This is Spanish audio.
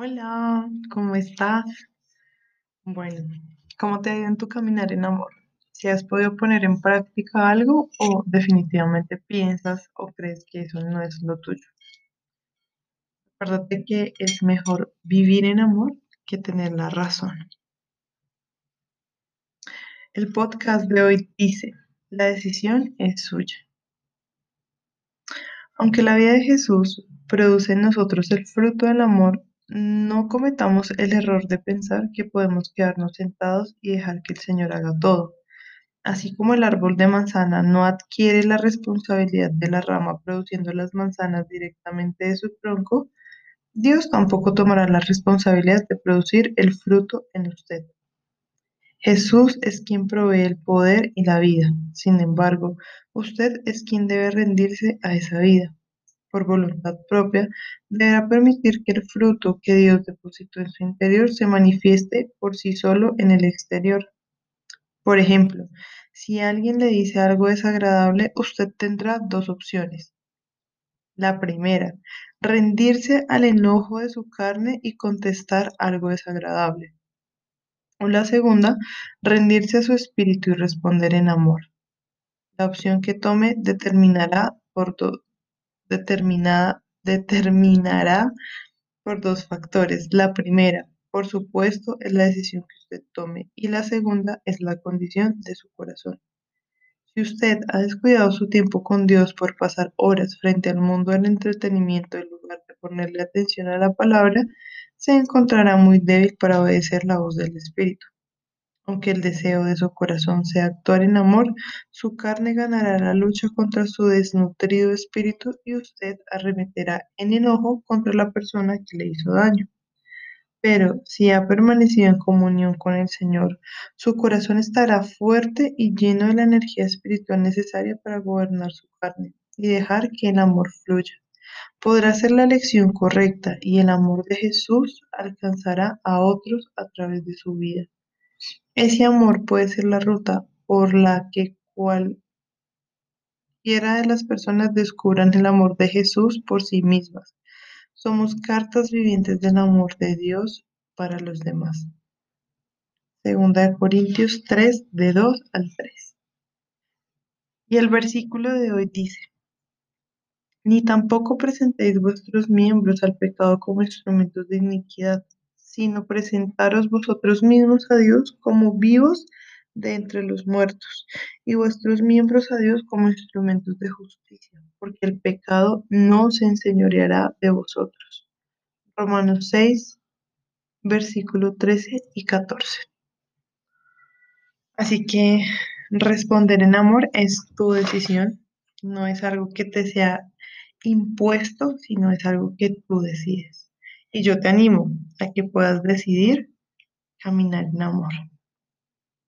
Hola, ¿cómo estás? Bueno, ¿cómo te ha ido en tu caminar en amor? ¿Si has podido poner en práctica algo o definitivamente piensas o crees que eso no es lo tuyo? Acuérdate que es mejor vivir en amor que tener la razón. El podcast de hoy dice, la decisión es suya. Aunque la vida de Jesús produce en nosotros el fruto del amor, no cometamos el error de pensar que podemos quedarnos sentados y dejar que el Señor haga todo. Así como el árbol de manzana no adquiere la responsabilidad de la rama produciendo las manzanas directamente de su tronco, Dios tampoco tomará la responsabilidad de producir el fruto en usted. Jesús es quien provee el poder y la vida. Sin embargo, usted es quien debe rendirse a esa vida. Por voluntad propia, deberá permitir que el fruto que Dios depositó en su interior se manifieste por sí solo en el exterior. Por ejemplo, si alguien le dice algo desagradable, usted tendrá dos opciones. La primera, rendirse al enojo de su carne y contestar algo desagradable. O la segunda, rendirse a su espíritu y responder en amor. La opción que tome determinará por determinada, determinará por dos factores. La primera, por supuesto, es la decisión que usted tome y la segunda es la condición de su corazón. Si usted ha descuidado su tiempo con Dios por pasar horas frente al mundo del entretenimiento en lugar de ponerle atención a la palabra, se encontrará muy débil para obedecer la voz del Espíritu. Aunque el deseo de su corazón sea actuar en amor, su carne ganará la lucha contra su desnutrido espíritu y usted arremeterá en enojo contra la persona que le hizo daño. Pero si ha permanecido en comunión con el Señor, su corazón estará fuerte y lleno de la energía espiritual necesaria para gobernar su carne y dejar que el amor fluya. Podrá hacer la elección correcta y el amor de Jesús alcanzará a otros a través de su vida. Ese amor puede ser la ruta por la que cualquiera de las personas descubran el amor de Jesús por sí mismas somos cartas vivientes del amor de Dios para los demás. Segunda de Corintios 3, de 2 al 3. Y el versículo de hoy dice, ni tampoco presentéis vuestros miembros al pecado como instrumentos de iniquidad, sino presentaros vosotros mismos a Dios como vivos de entre los muertos, y vuestros miembros a Dios como instrumentos de justicia porque el pecado no se enseñoreará de vosotros. Romanos 6, versículo 13 y 14. Así que responder en amor es tu decisión, no es algo que te sea impuesto, sino es algo que tú decides. Y yo te animo a que puedas decidir caminar en amor.